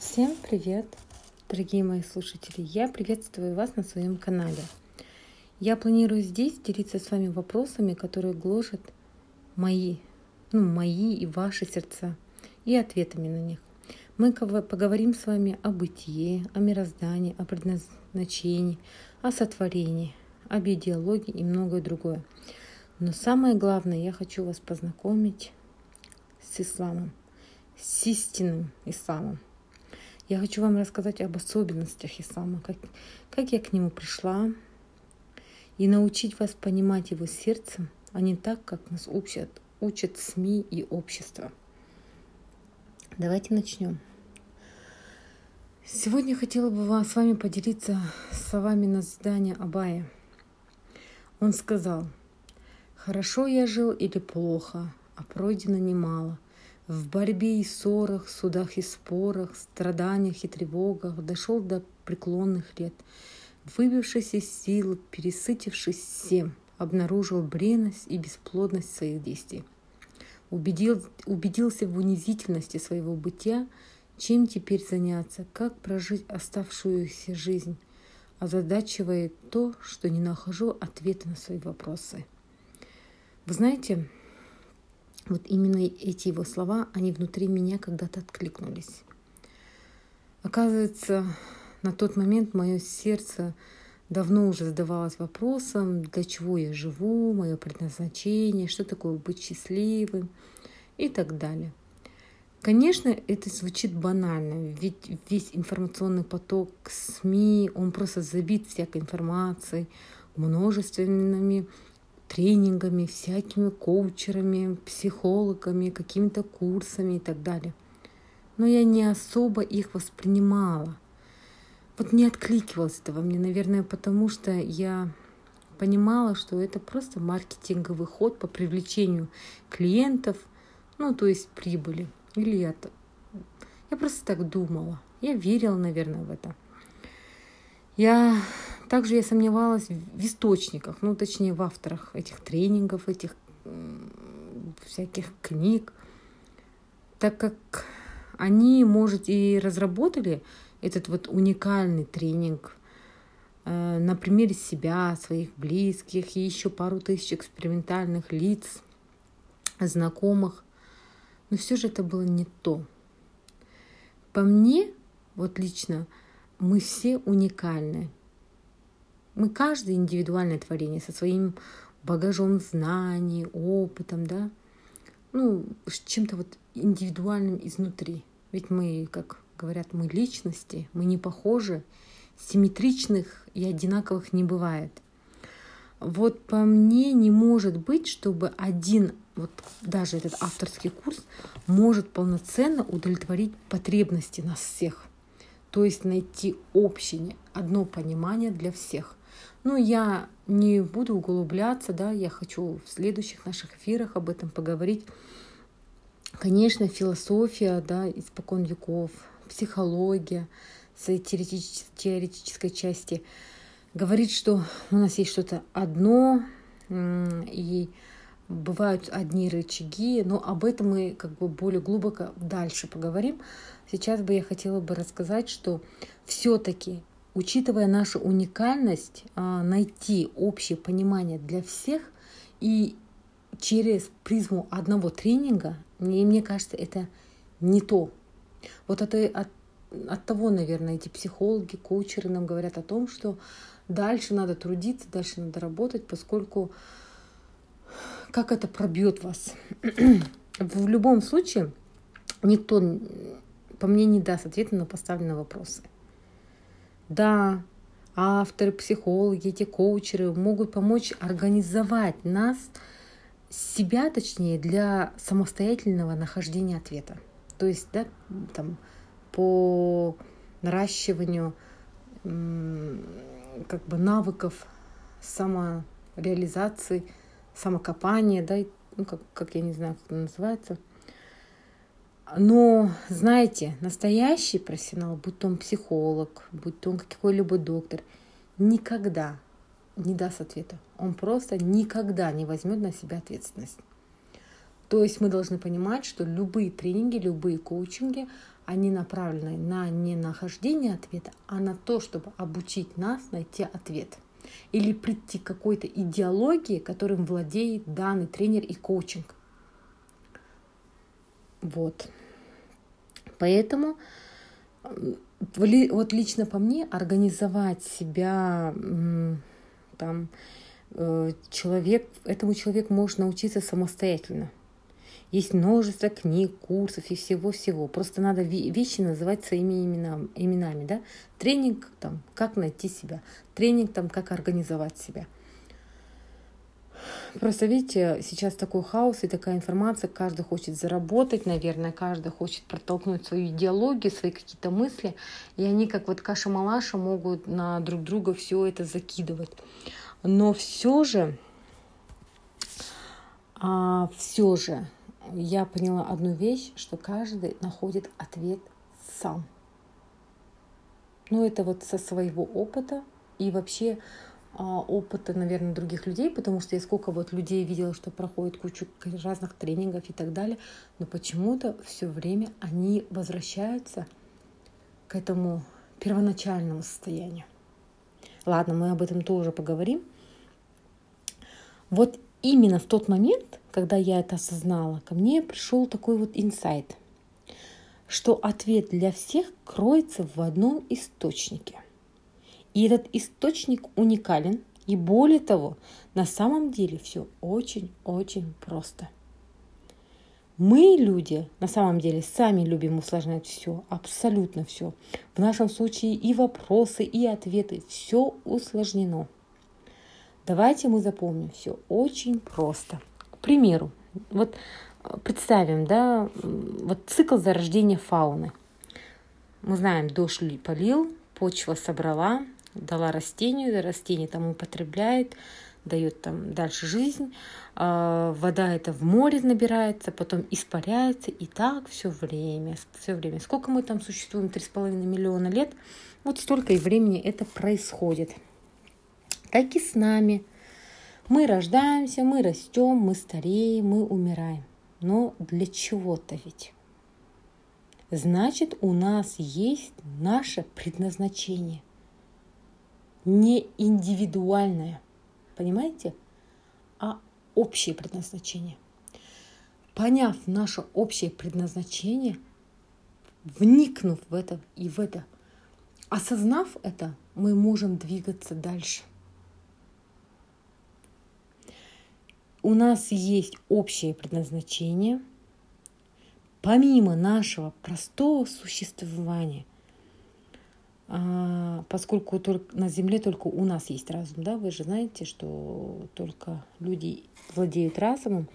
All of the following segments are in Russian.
Всем привет, дорогие мои слушатели! Я приветствую вас на своем канале. Я планирую здесь делиться с вами вопросами, которые гложат мои, ну, мои и ваши сердца, и ответами на них. Мы поговорим с вами о бытие, о мироздании, о предназначении, о сотворении, об идеологии и многое другое. Но самое главное, я хочу вас познакомить с исламом, с истинным исламом – я хочу вам рассказать об особенностях ислама, как, как я к нему пришла, и научить вас понимать его сердцем, а не так, как нас учат, учат СМИ и общество. Давайте начнем. Сегодня хотела бы с вами поделиться словами назидания Абая. Он сказал, «Хорошо я жил или плохо, а пройдено немало – в борьбе и ссорах, судах и спорах, страданиях и тревогах дошел до преклонных лет. Выбившись из сил, пересытившись всем, обнаружил бренность и бесплодность своих действий. Убедил, убедился в унизительности своего бытия, чем теперь заняться, как прожить оставшуюся жизнь, озадачивая то, что не нахожу ответа на свои вопросы. Вы знаете, вот именно эти его слова, они внутри меня когда-то откликнулись. Оказывается, на тот момент мое сердце давно уже задавалось вопросом, для чего я живу, мое предназначение, что такое быть счастливым и так далее. Конечно, это звучит банально, ведь весь информационный поток СМИ, он просто забит всякой информацией, множественными тренингами, всякими коучерами, психологами, какими-то курсами и так далее. Но я не особо их воспринимала. Вот не откликивалось это во мне, наверное, потому что я понимала, что это просто маркетинговый ход по привлечению клиентов, ну, то есть прибыли. Или я, я просто так думала. Я верила, наверное, в это. Я также я сомневалась в источниках, ну, точнее, в авторах этих тренингов, этих всяких книг, так как они, может, и разработали этот вот уникальный тренинг э, на примере себя, своих близких и еще пару тысяч экспериментальных лиц, знакомых. Но все же это было не то. По мне, вот лично, мы все уникальны. Мы каждый индивидуальное творение со своим багажом знаний, опытом, да, ну, с чем-то вот индивидуальным изнутри. Ведь мы, как говорят, мы личности, мы не похожи, симметричных и одинаковых не бывает. Вот по мне не может быть, чтобы один, вот даже этот авторский курс, может полноценно удовлетворить потребности нас всех. То есть найти общее, одно понимание для всех. Ну, я не буду углубляться, да, я хочу в следующих наших эфирах об этом поговорить. Конечно, философия, да, испокон веков, психология своей теоретической, теоретической части говорит, что у нас есть что-то одно, и бывают одни рычаги, но об этом мы как бы более глубоко дальше поговорим. Сейчас бы я хотела бы рассказать, что все-таки учитывая нашу уникальность, а, найти общее понимание для всех и через призму одного тренинга, мне, мне кажется, это не то. Вот это от, от того, наверное, эти психологи, коучеры нам говорят о том, что дальше надо трудиться, дальше надо работать, поскольку как это пробьет вас. В любом случае, никто, по мне, не даст ответа на поставленные вопросы. Да, авторы, психологи, эти коучеры могут помочь организовать нас, себя точнее, для самостоятельного нахождения ответа. То есть, да, там, по наращиванию как бы навыков самореализации, самокопания, да, ну, как, как я не знаю, как это называется – но, знаете, настоящий профессионал, будь то он психолог, будь то он какой-либо доктор, никогда не даст ответа. Он просто никогда не возьмет на себя ответственность. То есть мы должны понимать, что любые тренинги, любые коучинги, они направлены на не нахождение ответа, а на то, чтобы обучить нас найти ответ. Или прийти к какой-то идеологии, которым владеет данный тренер и коучинг. Вот. Поэтому вот лично по мне организовать себя там э, человек, этому человеку можно научиться самостоятельно. Есть множество книг, курсов и всего-всего. Просто надо вещи называть своими именами, именами да? Тренинг там, как найти себя. Тренинг там, как организовать себя. Просто видите, сейчас такой хаос и такая информация, каждый хочет заработать, наверное, каждый хочет протолкнуть свою идеологию, свои какие-то мысли, и они как вот каша-малаша могут на друг друга все это закидывать. Но все же, а, все же, я поняла одну вещь, что каждый находит ответ сам. Ну, это вот со своего опыта и вообще опыта, наверное, других людей, потому что я сколько вот людей видела, что проходят кучу разных тренингов и так далее, но почему-то все время они возвращаются к этому первоначальному состоянию. Ладно, мы об этом тоже поговорим. Вот именно в тот момент, когда я это осознала, ко мне пришел такой вот инсайт, что ответ для всех кроется в одном источнике. И этот источник уникален, и более того, на самом деле все очень-очень просто. Мы, люди, на самом деле сами любим усложнять все, абсолютно все. В нашем случае и вопросы, и ответы, все усложнено – Давайте мы запомним все очень просто. К примеру, вот э, представим, да, вот цикл зарождения фауны. Мы знаем, дождь полил, почва собрала, дала растению, растение там употребляет, дает там дальше жизнь, а, вода это в море набирается, потом испаряется, и так все время, все время. Сколько мы там существуем, 3,5 миллиона лет, вот столько и времени это происходит так и с нами. Мы рождаемся, мы растем, мы стареем, мы умираем. Но для чего-то ведь. Значит, у нас есть наше предназначение. Не индивидуальное, понимаете, а общее предназначение. Поняв наше общее предназначение, вникнув в это и в это, осознав это, мы можем двигаться дальше. у нас есть общее предназначение, помимо нашего простого существования, поскольку только на Земле только у нас есть разум, да, вы же знаете, что только люди владеют разумом.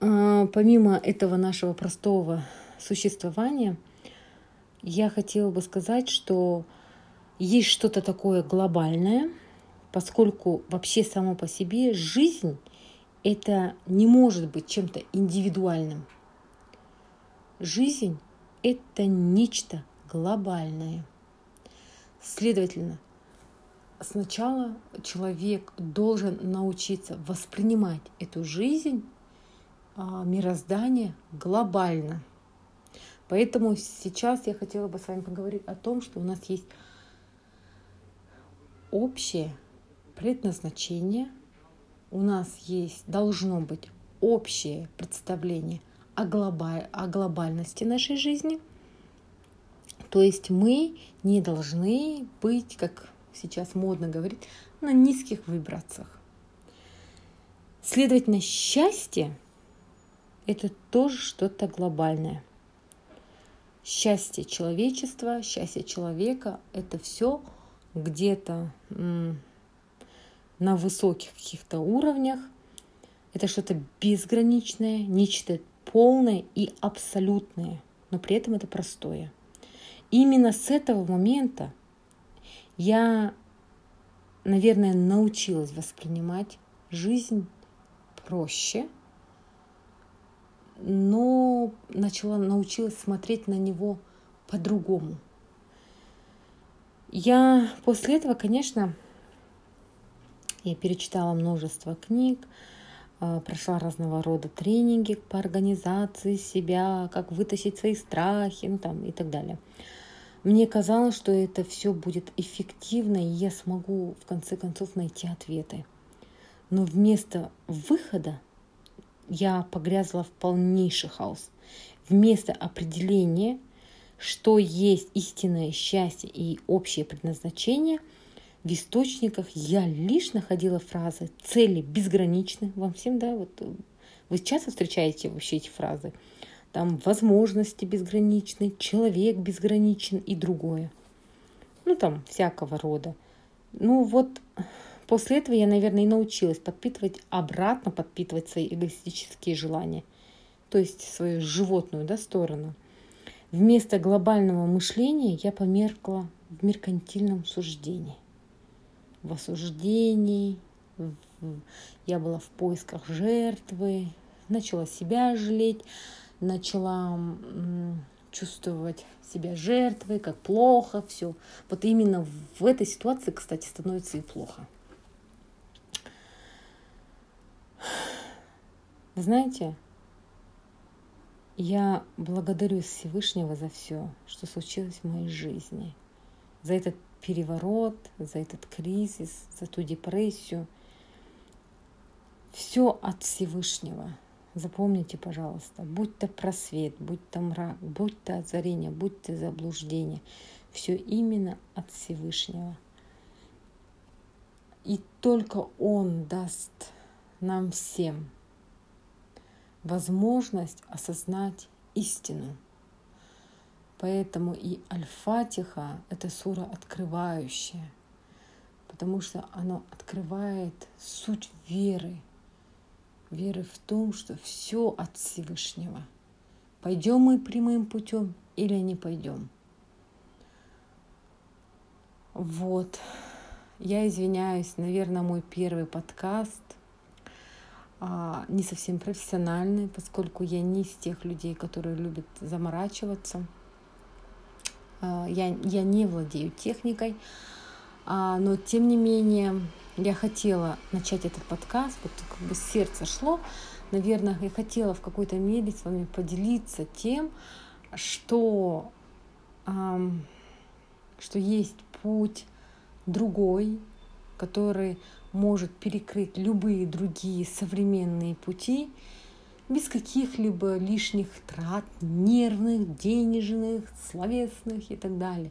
А, помимо этого нашего простого существования, я хотела бы сказать, что есть что-то такое глобальное – поскольку вообще само по себе жизнь это не может быть чем-то индивидуальным. Жизнь – это нечто глобальное. Следовательно, сначала человек должен научиться воспринимать эту жизнь, а, мироздание глобально. Поэтому сейчас я хотела бы с вами поговорить о том, что у нас есть общее предназначение, у нас есть, должно быть общее представление о, глобаль, о глобальности нашей жизни. То есть мы не должны быть, как сейчас модно говорить, на низких вибрациях. Следовательно, счастье – это тоже что-то глобальное. Счастье человечества, счастье человека – это все где-то на высоких каких-то уровнях. Это что-то безграничное, нечто полное и абсолютное, но при этом это простое. именно с этого момента я, наверное, научилась воспринимать жизнь проще, но начала научилась смотреть на него по-другому. Я после этого, конечно, я перечитала множество книг, прошла разного рода тренинги по организации себя, как вытащить свои страхи, ну там и так далее. Мне казалось, что это все будет эффективно, и я смогу в конце концов найти ответы. Но вместо выхода я погрязла в полнейший хаос. Вместо определения, что есть истинное счастье и общее предназначение, в источниках я лишь находила фразы «цели безграничны». Вам всем, да, вот вы часто встречаете вообще эти фразы? Там возможности безграничны, человек безграничен и другое. Ну, там всякого рода. Ну, вот После этого я, наверное, и научилась подпитывать, обратно подпитывать свои эгоистические желания, то есть свою животную да, сторону. Вместо глобального мышления я померкла в меркантильном суждении. В осуждении, я была в поисках жертвы, начала себя жалеть, начала чувствовать себя жертвой, как плохо все. Вот именно в этой ситуации, кстати, становится и плохо. Знаете, я благодарю Всевышнего за все, что случилось в моей жизни, за этот переворот, за этот кризис, за ту депрессию. Все от Всевышнего. Запомните, пожалуйста, будь то просвет, будь то мрак, будь то озарение, будь то заблуждение. Все именно от Всевышнего. И только Он даст нам всем возможность осознать истину. Поэтому и Аль-Фатиха – это сура открывающая, потому что оно открывает суть веры, веры в том, что все от Всевышнего. Пойдем мы прямым путем или не пойдем. Вот. Я извиняюсь, наверное, мой первый подкаст – а, не совсем профессиональный, поскольку я не из тех людей, которые любят заморачиваться. А, я, я не владею техникой, а, но тем не менее я хотела начать этот подкаст, вот как бы сердце шло. Наверное, я хотела в какой-то мере с вами поделиться тем, что, что есть путь другой, который может перекрыть любые другие современные пути без каких-либо лишних трат, нервных, денежных, словесных и так далее.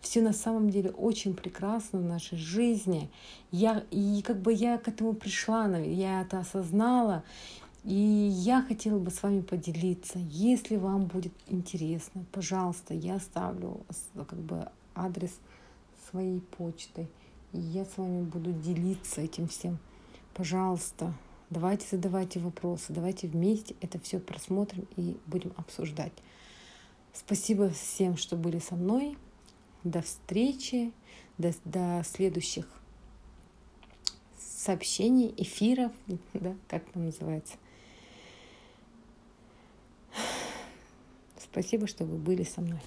Все на самом деле очень прекрасно в нашей жизни. Я, и как бы я к этому пришла, я это осознала, и я хотела бы с вами поделиться. Если вам будет интересно, пожалуйста, я оставлю как бы адрес своей почты. И я с вами буду делиться этим всем. Пожалуйста, давайте задавайте вопросы, давайте вместе это все просмотрим и будем обсуждать. Спасибо всем, что были со мной. До встречи, до, до следующих сообщений, эфиров, да, как там называется. Спасибо, что вы были со мной.